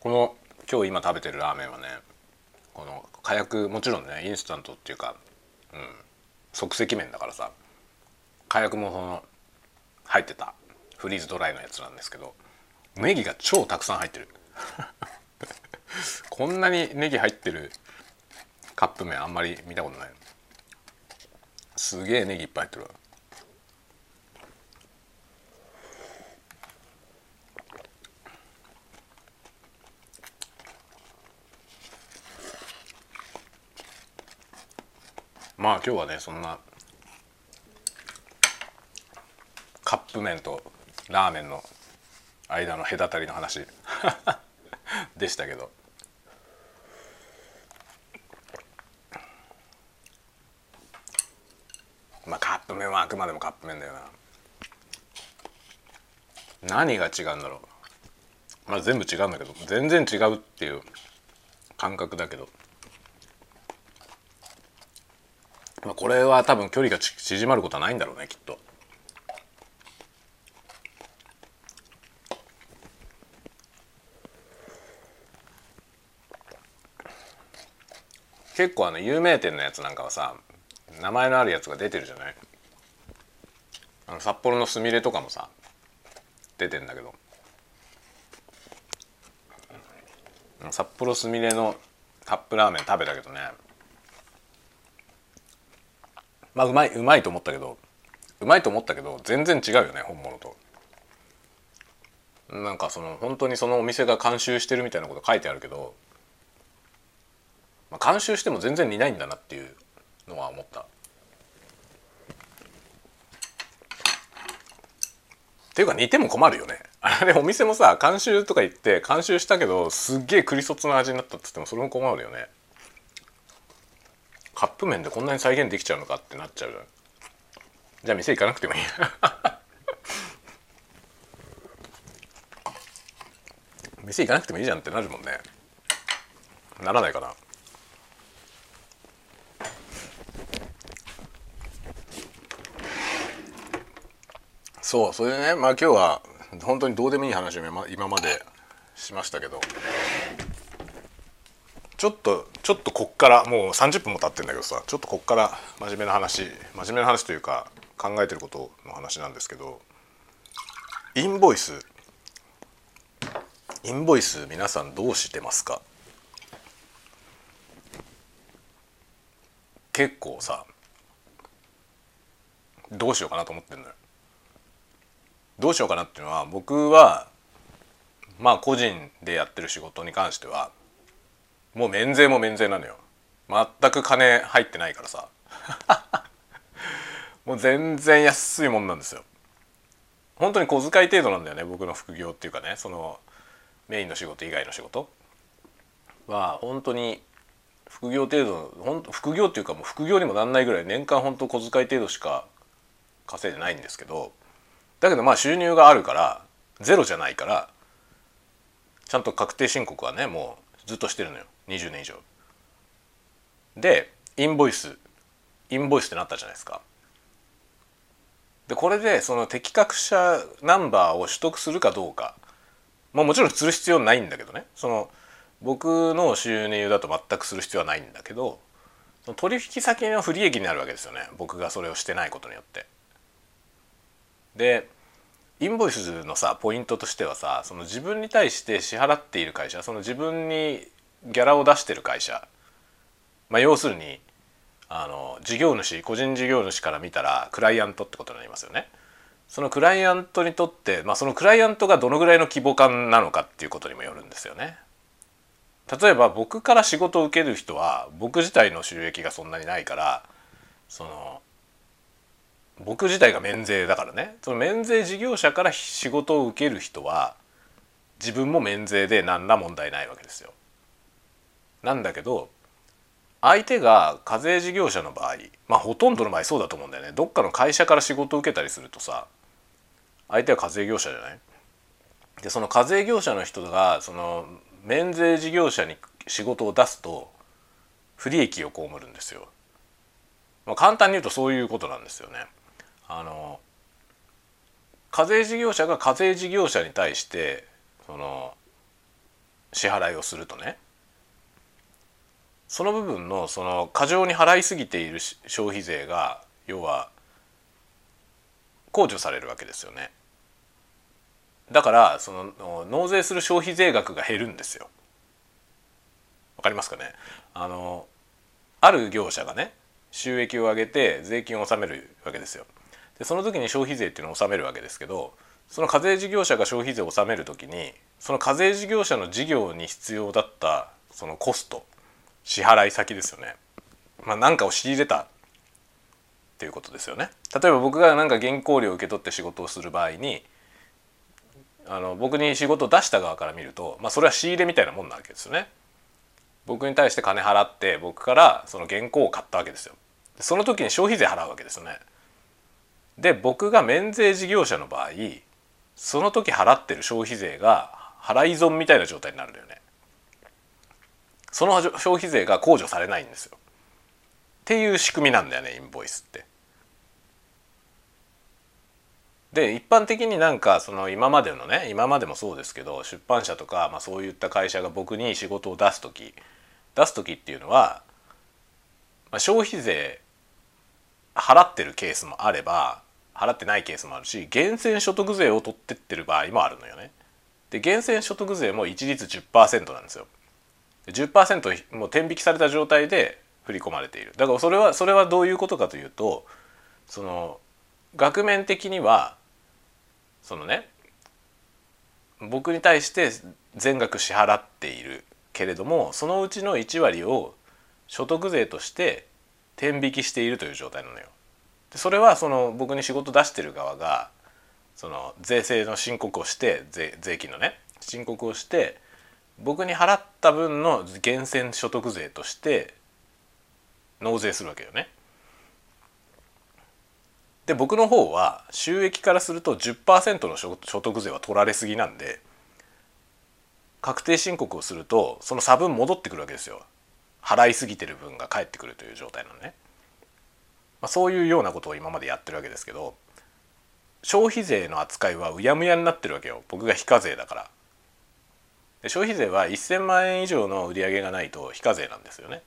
この今日今食べてるラーメンはねこの火薬もちろんねインスタントっていうか、うん、即席麺だからさ火薬もその入ってたフリーズドライのやつなんですけどネギが超たくさん入ってる。こんなにネギ入ってるカップ麺あんまり見たことない。すげえネギいっぱい入ってるまあ今日はねそんなカップ麺とラーメンの間の隔たりの話 でしたけどまあカップ麺はあくまでもカップ麺だよな。何が違うんだろう。まあ全部違うんだけど全然違うっていう感覚だけど。まあこれは多分距離が縮まることはないんだろうねきっと。結構あの有名店のやつなんかはさ名前のあるやつが出てるじゃない？あの札幌のすみれとかもさ出てんだけど。札幌すみれのカップラーメン食べたけどね。まあうまいうまいと思ったけどうまいと思ったけど全然違うよね本物と。なんかその本当にそのお店が監修してるみたいなこと書いてあるけどまあ、監修しても全然似ないんだなっていうのは思った。ていうか似ても困るよね。あれお店もさ監修とか言って監修したけどすっげえクリソツの味になったっつってもそれも困るよね。カップ麺でこんなに再現できちゃうのかってなっちゃうじゃあ店行かなくてもいい 店行かなくてもいいじゃんってなるもんねならないかなそうそれでねまあ今日は本当にどうでもいい話を今までしましたけどちょっとちょっとこっからもう30分も経ってんだけどさちょっとこっから真面目な話真面目な話というか考えてることの話なんですけどインボイスインボイス皆さんどうしてますか？結構さどうしようかなと思ってんのよ。どうしようかなっていうのは僕はまあ個人でやってる仕事に関してはもう免税も免税なのよ。全く金入ってないからさ。もう全然安いもんなんですよ。本当に小遣い程度なんだよね僕の副業っていうかね。そのメインの仕事以外の仕事は。本当に副業程度本当副業っていうかもう副業にもなんないぐらい年間本当小遣い程度しか稼いでないんですけどだけどまあ収入があるからゼロじゃないからちゃんと確定申告はねもうずっとしてるのよ20年以上。でインボイスインボイスってなったじゃないですか。でこれでその適格者ナンバーを取得するかどうか、まあ、もちろんする必要ないんだけどねその僕の収入だと全くする必要はないんだけど取引先の不利益になるわけですよね僕がそれをしてないことによって。でインボイスのさポイントとしてはさその自分に対して支払っている会社その自分にギャラを出してる会社、まあ、要するにあの事業主個人事業主から見たらクライアントってことになりますよね。そのクライアントにとって、まあ、そのクライアントがどのぐらいの規模感なのかっていうことにもよるんですよね。例えば僕から仕事を受ける人は僕自体の収益がそんなにないからその僕自体が免税だからねその免税事業者から仕事を受ける人は自分も免税で何ら問題ないわけですよ。なんだけど相手が課税事業者の場合まあほとんどの場合そうだと思うんだよねどっかの会社から仕事を受けたりするとさ相手は課税業者じゃない？でその課税業者の人がその免税事業者に仕事を出すと不利益を被るんですよ。まあ、簡単に言うとそういうことなんですよね。あの課税事業者が課税事業者に対してその支払いをするとねその部分のその過剰に払いすぎている消費税が要は控除されるわけですよね。だからその納税する消費税額が減るんですよ。わかりますかね？あのある業者がね収益を上げて税金を納めるわけですよ。でその時に消費税っていうのを納めるわけですけどその課税事業者が消費税を納める時にその課税事業者の事業に必要だったそのコスト支払い先ですよね。まあ、何かを仕入れたっていうことですよね。例えば僕が何か原稿料を受け取って仕事をする場合にあの僕に仕事を出した側から見ると、まあ、それは仕入れみたいなもんなわけですよね。僕に対して金払って僕からその原稿を買ったわけですよ。その時に消費税払うわけですよね。で僕が免税事業者の場合その時払ってる消費税が払い損みたいな状態になるんだよね。その消費税が控除されないんですよ。っていう仕組みなんだよねインボイスって。で一般的になんかその今までのね今までもそうですけど出版社とか、まあ、そういった会社が僕に仕事を出す時出す時っていうのは、まあ、消費税払ってるケースもあれば払ってないケースもあるし源泉所得税を取ってってる場合もあるのよね。で源泉所得税も一律10%なんですよ。10%もう天引きされた状態で振り込まれているだからそれはそれはどういうことかというとその額面的にはそのね僕に対して全額支払っているけれどもそのうちの1割を所得税として天引きしているという状態なのよ。でそれはその僕に仕事出してる側がその税制の申告をして税税金のね申告をして僕に払った分の源泉所得税として納税するわけよね。で僕の方は収益からすると10%の所得税は取られすぎなんで確定申告をするとその差分戻ってくるわけですよ払いすぎてる分が返ってくるという状態なのね、まあ、そういうようなことを今までやってるわけですけど消費税の扱いはうやむやになってるわけよ僕が非課税だからで消費税は1,000万円以上の売り上げがないと非課税なんですよね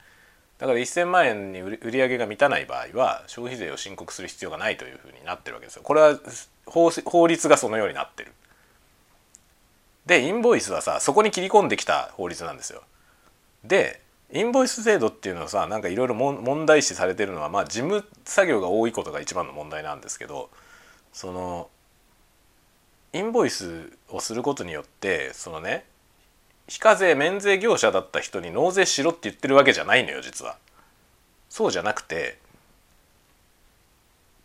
だから1,000万円に売り上げが満たない場合は消費税を申告する必要がないというふうになってるわけですよ。これは法律がそのようになってる。でインボイスはさそこに切り込んできた法律なんですよ。でインボイス制度っていうのはさなんかいろいろ問題視されてるのはまあ事務作業が多いことが一番の問題なんですけどそのインボイスをすることによってそのね非課税免税業者だった人に納税しろって言ってるわけじゃないのよ実は。そうじゃなくて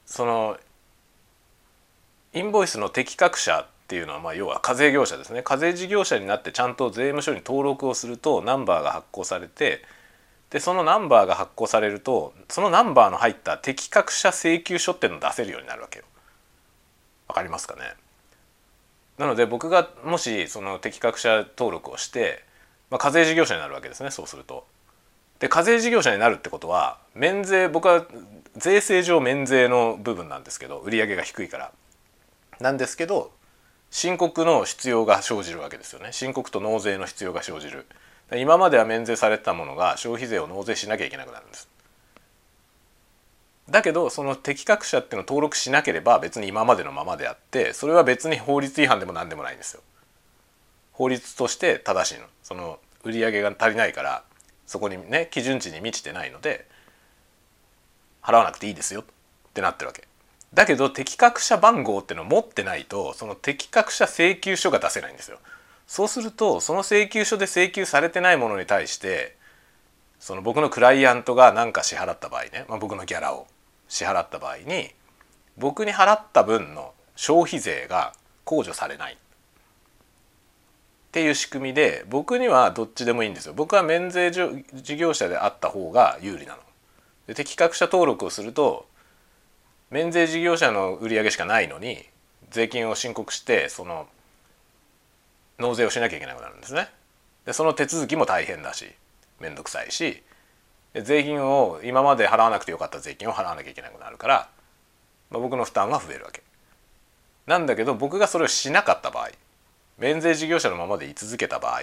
そのインボイスの適格者っていうのはまあ要は課税業者ですね課税事業者になってちゃんと税務署に登録をするとナンバーが発行されてでそのナンバーが発行されるとそのナンバーの入った適格者請求書っていうのを出せるようになるわけよ。わかりますかね？なので僕がもしその適格者登録をして、まあ、課税事業者になるわけですねそうすると。で課税事業者になるってことは免税僕は税制上免税の部分なんですけど売上が低いからなんですけど申告の必要が生じるわけですよね申告と納税の必要が生じる今までは免税されたものが消費税を納税しなきゃいけなくなるんですだけどその適格者っていうのを登録しなければ別に今までのままであってそれは別に法律違反でも何でもないんですよ。法律として正しいのその売り上げが足りないからそこにね基準値に満ちてないので払わなくていいですよってなってるわけ。だけど適格者番号っていうのを持ってないとその適格者請求書が出せないんですよ。そうするとその請求書で請求されてないものに対してその僕のクライアントが何か支払った場合ね、まあ、僕のギャラを支払った場合に僕に払った分の消費税が控除されないっていう仕組みで僕にはどっちでもいいんですよ僕は免税事業者であった方が有利なの。で適格者登録をすると免税事業者の売り上げしかないのに税金を申告してその納税をしなきゃいけなくなるんですね。でその手続きも大変だし面倒くさいし税金を今まで払わなくてよかった税金を払わなきゃいけなくなるから、まあ、僕の負担は増えるわけ。なんだけど僕がそれをしなかった場合免税事業者のままで居続けた場合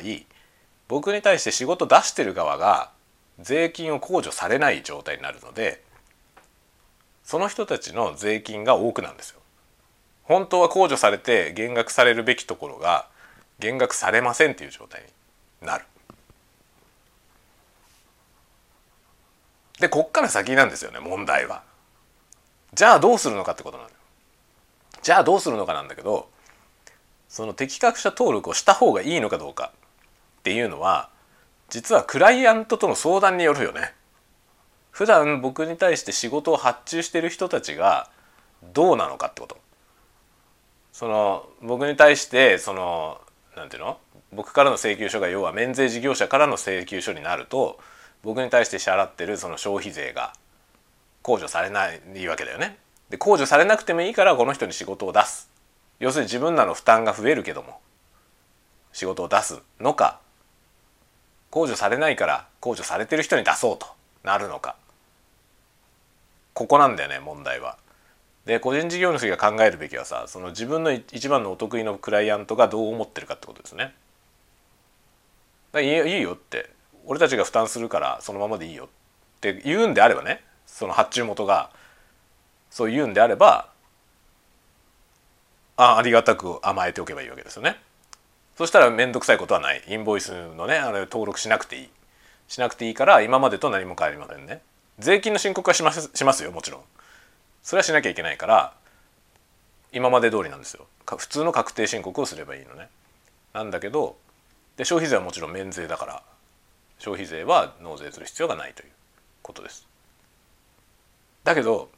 僕に対して仕事出してる側が税金を控除されない状態になるのでその人たちの税金が多くなんですよ。本当は控除されて減額されるべきところが減額されませんっていう状態になる。でこっから先なんですよね問題は。じゃあどうするのかってことなの。じゃあどうするのかなんだけどその適格者登録をした方がいいのかどうかっていうのは実はクライアントとの相談によるよね。普段僕に対して仕事を発注してる人たちがどうなのかってこと。その僕に対してそのなんていうの？僕からの請求書が要は免税事業者からの請求書になると僕に対して支払ってるその消費税が控除されないわけだよね。で控除されなくてもいいからこの人に仕事を出す要するに自分らの負担が増えるけども仕事を出すのか控除されないから控除されてる人に出そうとなるのかここなんだよね問題は。で個人事業主が考えるべきはさその自分の一番のお得意のクライアントがどう思ってるかってことですね。だいいよって俺たちが負担するからそのままでいいよって言うんであればねその発注元がそう言うんであればあありがたく甘えておけばいいわけですよね。そしたら面倒くさいことはないインボイスのねあれ登録しなくていいしなくていいから今までと何も変わりませんね。税金の申告はしますしますよもちろん。それはしなきゃいけないから今まで通りなんですよ。普通の確定申告をすればいいのね。なんだけどで消費税はもちろん免税だから消費税は納税する必要がないということです。だけど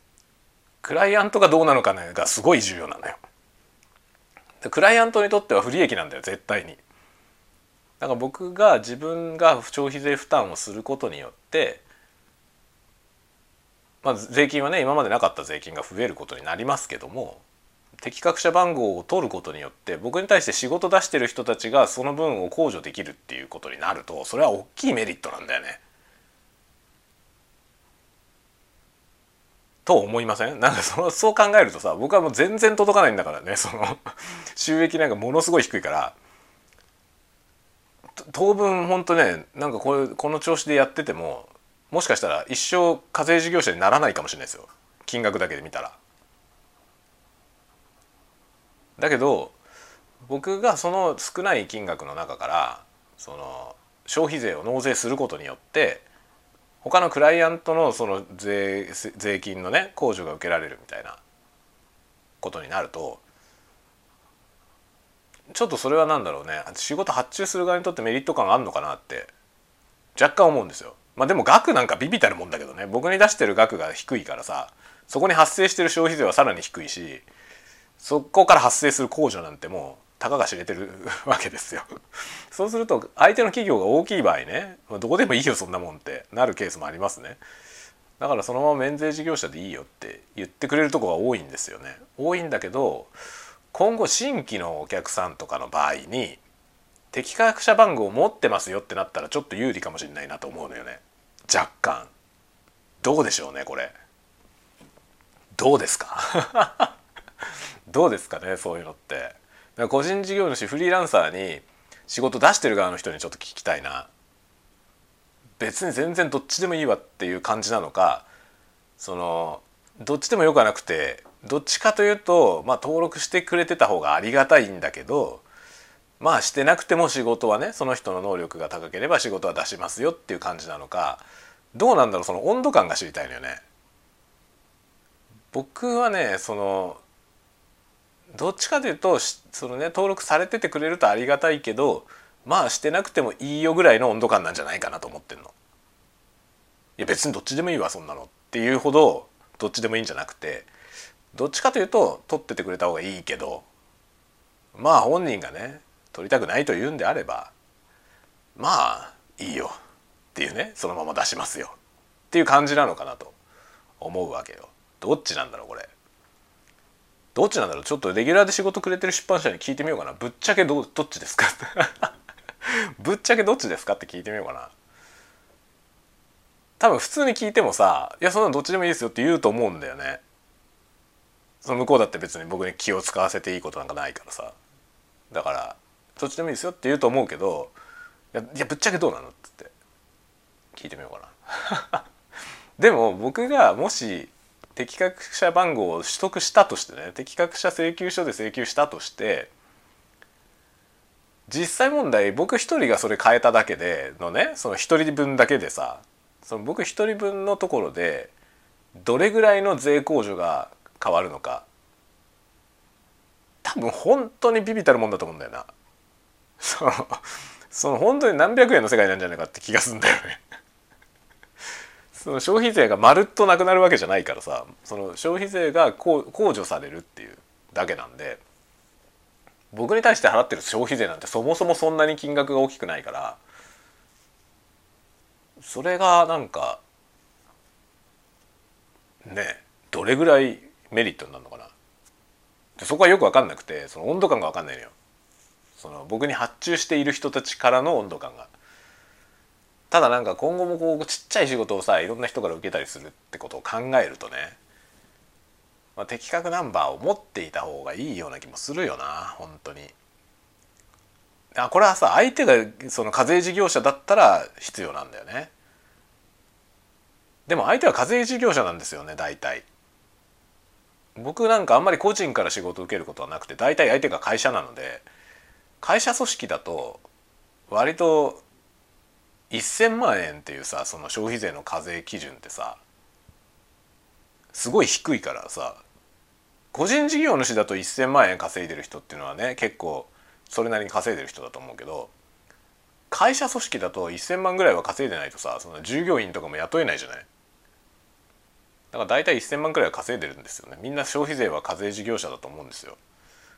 クライアントがどうなのかねがすごい重要なのよ。クライアントにとっては不利益なんだよ絶対に。だから僕が自分が消費税負担をすることによってまあ、税金はね今までなかった税金が増えることになりますけども適格者番号を取ることによって僕に対して仕事出してる人たちがその分を控除できるっていうことになるとそれは大きいメリットなんだよね。と思いません？なんかそのそう考えるとさ僕はもう全然届かないんだからねその収益なんかものすごい低いから当分ほんとねなんかこれこの調子でやっててももしかしたら一生課税事業者にならないかもしれないですよ金額だけで見たら。だけど僕がその少ない金額の中からその消費税を納税することによって他のクライアントのその税税金のね控除が受けられるみたいなことになるとちょっとそれは何だろうね仕事発注する側にとってメリット感があるのかなって若干思うんですよ。まあでも額なんかビビたるもんだけどね僕に出してる額が低いからさそこに発生してる消費税はさらに低いしそこから発生する控除なんてもうたかが知れてるわけですよ。そうすると相手の企業が大きい場合ねどこでもいいよそんなもんってなるケースもありますね。だからそのまま免税事業者でいいよって言ってくれるとこが多いんですよね。多いんだけど今後新規のお客さんとかの場合に適格者番号を持ってますよってなったらちょっと有利かもしれないなと思うのよね。若干。どうでしょうねこれ。どうですか？どうですかねそういうのって。個人事業主フリーランサーに仕事出してる側の人にちょっと聞きたいな。別に全然どっちでもいいわっていう感じなのか。そのどっちでもよくはなくてどっちかというと、まあ、登録してくれてた方がありがたいんだけどまあしてなくても仕事はねその人の能力が高ければ仕事は出しますよっていう感じなのかどうなんだろうその温度感が知りたいのよね。僕はねそのどっちかというとそのね登録されててくれるとありがたいけどまあしてなくてもいいよぐらいの温度感なんじゃないかなと思ってんの。いや別にどっちでもいいわそんなのっていうほどどっちでもいいんじゃなくてどっちかというと取っててくれた方がいいけどまあ本人がね取りたくないと言うんであればまあいいよ。っていうねそのまま出しますよ。っていう感じなのかなと思うわけよ。どっちなんだろうこれ。どっちなんだろう。ちょっとレギュラーで仕事くれてる出版社に聞いてみようかな。ぶっちゃけどどっちですか？ぶっちゃけどっちですかって聞いてみようかな。多分普通に聞いてもさ「いやそんなのどっちでもいいですよ」って言うと思うんだよね。その向こうだって別に僕に気を使わせていいことなんかないからさ。だからどっちでもいいですよって言うと思うけどいやいやぶっちゃけどうなのってって聞いてみようかな でも僕がもし適格者番号を取得したとしてね適格者請求書で請求したとして実際問題僕一人がそれ変えただけでのねその一人分だけでさその僕一人分のところでどれぐらいの税控除が変わるのか多分本当にビビたるもんだと思うんだよな。そのその本当に何百円の世界なんじゃないかって気がすんだよね。その消費税がまるっとなくなるわけじゃないからさその消費税が控除されるっていうだけなんで僕に対して払ってる消費税なんてそもそもそんなに金額が大きくないからそれがなんかねどれぐらいメリットになるのかな。そこはよく分かんなくてその温度感が分かんないのよ。その僕に発注している人たちからの温度感が。ただなんか今後もこうちっちゃい仕事をさいろんな人から受けたりするってことを考えるとね、まあ、的確ナンバーを持っていた方がいいような気もするよな本当に。あこれはさ相手がその課税事業者だったら必要なんだよね。でも相手は課税事業者なんですよね大体。僕なんかあんまり個人から仕事を受けることはなくて大体相手が会社なので会社組織だと割と1,000万円っていうさその消費税の課税基準ってさすごい低いからさ個人事業主だと1,000万円稼いでる人っていうのはね結構それなりに稼いでる人だと思うけど会社組織だと1,000万ぐらいは稼いでないとさその従業員とかも雇えないじゃない？だから大体1,000万くらいは稼いでるんですよねみんな消費税は課税事業者だと思うんですよ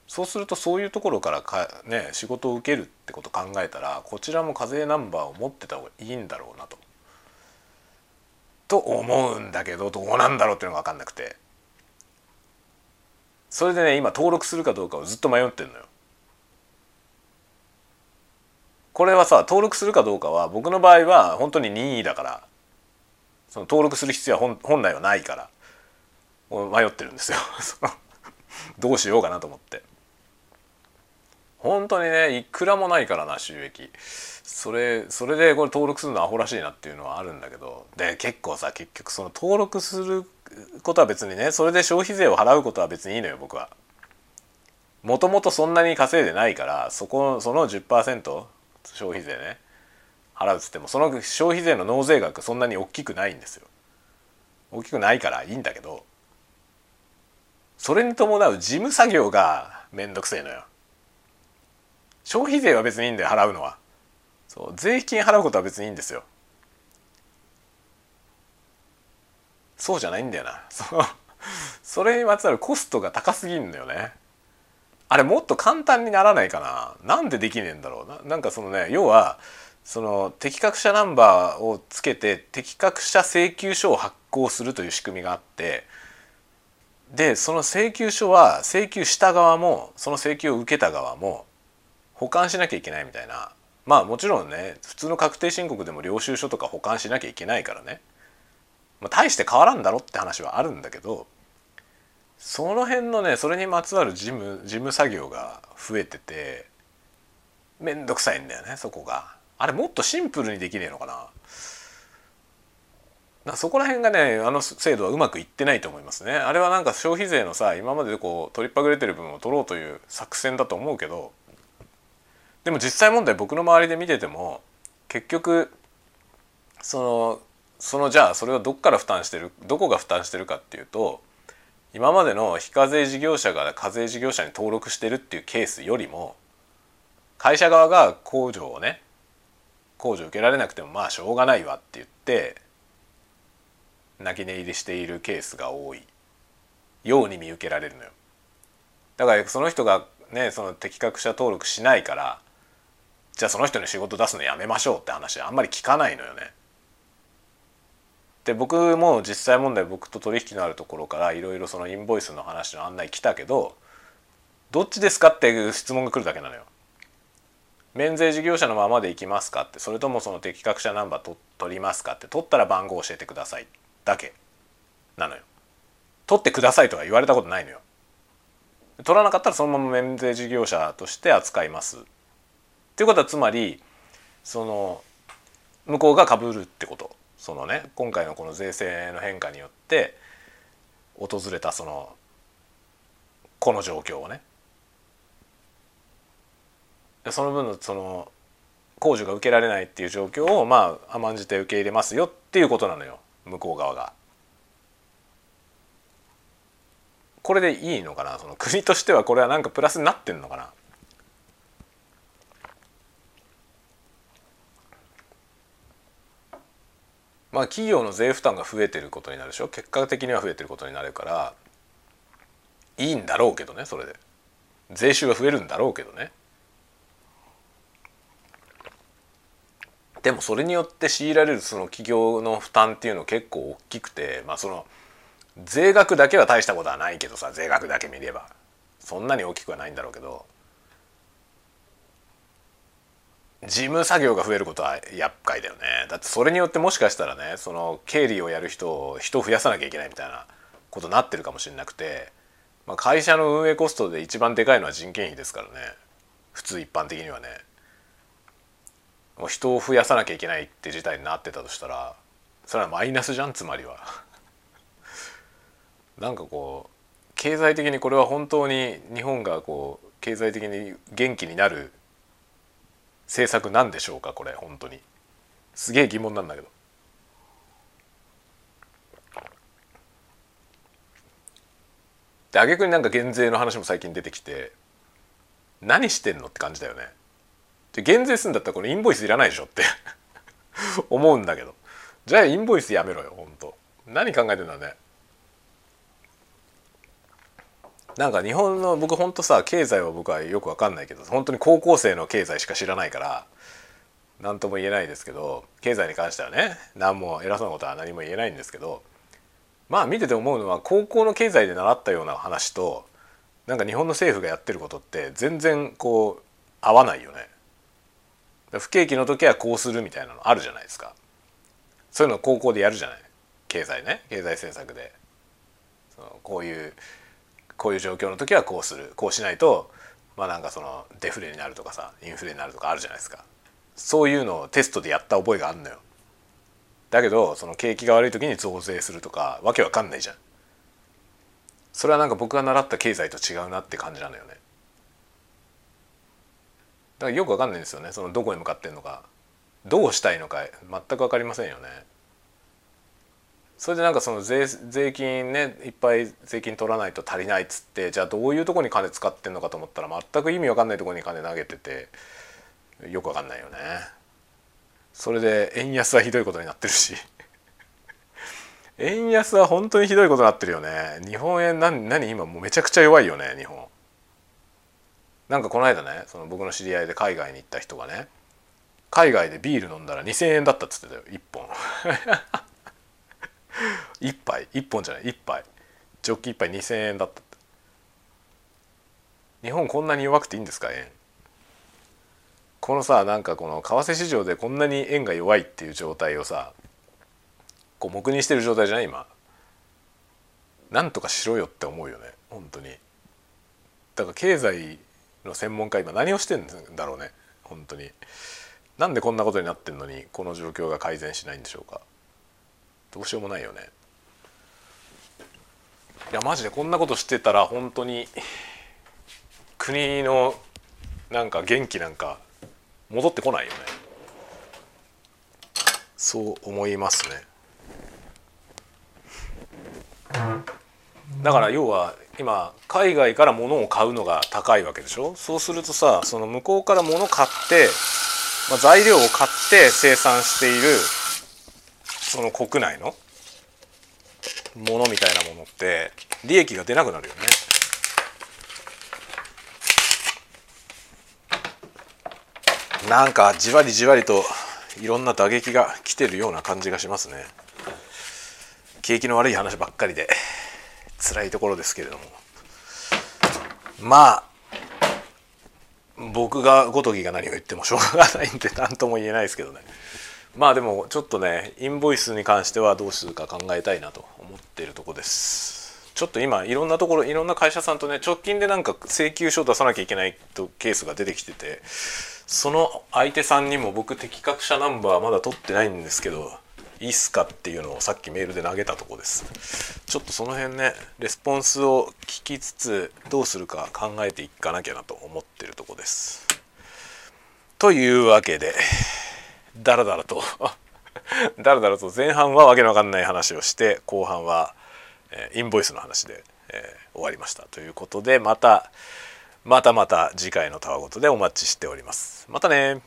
そうするとそういうところからか、ね、仕事を受けるってこと考えたらこちらも課税ナンバーを持ってた方がいいんだろうなと。と思うんだけどどうなんだろうっていうのが分かんなくてそれでね今登録するかどうかをずっと迷ってるのよ。これはさ登録するかどうかは僕の場合は本当に任意だからその登録する必要は本来はないから迷ってるんですよ どうしようかなと思って本当にねいくらもないからな収益。それそれでこれ登録するのアホらしいなっていうのはあるんだけど。で結構さ結局その登録することは別にねそれで消費税を払うことは別にいいのよ僕は。もともとそんなに稼いでないからそこその10%消費税ね払うっつってもその消費税の納税額そんなに大きくないんですよ。大きくないからいいんだけどそれに伴う事務作業がめんどくせえのよ。消費税は別にいいんだよ払うのは。そう税金払うことは別にいいんですよ。そうじゃないんだよな。そそれにまつわるコストが高すぎんだよね。あれもっと簡単にならないかな。なんでできねえんだろうな。なんかそのね要はその適格者ナンバーをつけて適格者請求書を発行するという仕組みがあってでその請求書は請求した側もその請求を受けた側も保管しなきゃいけないみたいな。まあもちろんね普通の確定申告でも領収書とか保管しなきゃいけないからね、まあ、大して変わらんだろって話はあるんだけどその辺のねそれにまつわる事務事務作業が増えててめんどくさいんだよねそこが。あれもっとシンプルにできねえのかな。そこら辺がねあの制度はうまくいってないと思いますね。あれはなんか消費税のさ今まででこう取りっぱぐれてる分を取ろうという作戦だと思うけどでも実際問題僕の周りで見てても結局そのそのじゃあそれをどっから負担してるどこが負担してるかっていうと今までの非課税事業者が課税事業者に登録してるっていうケースよりも会社側が控除をね控除受けられなくてもまあしょうがないわって言って泣き寝入りしているケースが多い。ように見受けられるのよ。だからその人がねその適格者登録しないからじゃあその人に仕事出すのやめましょうって話あんまり聞かないのよね。で僕も実際問題僕と取引のあるところからいろいろそのインボイスの話の案内来たけどどっちですかっていう質問が来るだけなのよ。免税事業者のままでいきますかってそれともその適格者ナンバーと取りますかって取ったら番号教えてくださいだけなのよ取ってくださいとか言われたことないのよ取らなかったらそのまま免税事業者として扱いますっていうことはつまりその向こうがかぶるってこと。そのね今回のこの税制の変化によって訪れたそのこの状況をね。その分のその控除が受けられないっていう状況をまあ甘んじて受け入れますよっていうことなのよ。向こう側が。これでいいのかな？その国としてはこれはなんかプラスになってんのかな？まあ企業の税負担が増えてることになるでしょ？結果的には増えてることになるからいいんだろうけどねそれで。税収が増えるんだろうけどね。でもそれによって強いられるその企業の負担っていうの結構大きくてまあその税額だけは大したことはないけどさ税額だけ見ればそんなに大きくはないんだろうけど事務作業が増えることは厄介だよね。だってそれによってもしかしたらねその経理をやる人を人を増やさなきゃいけないみたいなことになってるかもしれなくて、まあ、会社の運営コストで一番でかいのは人件費ですからね。普通一般的にはね。もう人を増やさなきゃいけないって事態になってたとしたらそれはマイナスじゃんつまりは。なんかこう経済的にこれは本当に日本がこう経済的に元気になる政策なんでしょうかこれ本当に。すげえ疑問なんだけど。で挙句になんか減税の話も最近出てきて何してんのって感じだよね。で減税するんだったらこれインボイスいらないでしょって。思うんだけど。じゃあインボイスやめろよ本当。何考えてんだね。なんか日本の僕ほんとさ経済は僕はよく分かんないけど本当に高校生の経済しか知らないから何とも言えないですけど経済に関してはね何も偉そうなことは何も言えないんですけどまあ見てて思うのは高校の経済で習ったような話となんか日本の政府がやってることって全然こう合わないよね。不景気の時はこうするみたいなのあるじゃないですか。そういうの高校でやるじゃない経済ね経済政策で。そのこういうこういう状況の時はこうする。こうしないとまあなんかそのデフレになるとかさインフレになるとかあるじゃないですか。そういうのをテストでやった覚えがあるのよ。だけどその景気が悪い時に増税するとかわけわかんないじゃん。それはなんか僕が習った経済と違うなって感じなのよね。だからよくわかんないんですよね。そのどこに向かってんのか。どうしたいのか全く分かりませんよね。それでなんかその税税金ねいっぱい税金取らないと足りないっつってじゃあどういうとこに金使ってんのかと思ったら全く意味わかんないとこに金投げててよくわかんないよね。それで円安はひどいことになってるし。円安は本当にひどいことになってるよね。日本円何何今もうめちゃくちゃ弱いよね日本。なんかこの間ねその僕の知り合いで海外に行った人がね海外でビール飲んだら2,000円だったっつってたよ1本。1杯1本じゃない1杯。ジョッキ1杯2,000円だったっ日本こんなに弱くていいんですか円。このさなんかこの為替市場でこんなに円が弱いっていう状態をさこう黙認してる状態じゃない今。なんとかしろよって思うよね本当に。だから経済の専門家今何をしてんだろうね本当に。なんでこんなことになってんのにこの状況が改善しないんでしょうか。どうしようもないよね。いやマジでこんなことしてたら本当に国のなんか元気なんか戻ってこないよね。そう思いますね。だから要は今海外から物を買うのが高いわけでしょ？そうするとさその向こうから物買って、まあ、材料を買って生産しているその国内のものみたいなものって利益が出なくなるよね。なんかじわりじわりといろんな打撃が来てるような感じがしますね。景気の悪い話ばっかりで辛いところですけれどもまあ僕がごときが何を言ってもしょうがないんで何とも言えないですけどね。まあでもちょっとねインボイスに関してはどうするか考えたいなと思っているとこです。ちょっと今いろんなところいろんな会社さんとね直近でなんか請求書を出さなきゃいけないとケースが出てきててその相手さんにも僕適格者ナンバーまだ取ってないんですけどいいっすかっていうのをさっきメールで投げたとこです。ちょっとその辺ねレスポンスを聞きつつどうするか考えていかなきゃなと思ってるとこです。というわけでだらだらと。だらだらと。前半はわけのわかんない話をして後半は、えー、インボイスの話で、えー、終わりました。ということでまたまたまた次回のたわごとでお待ちしております。またね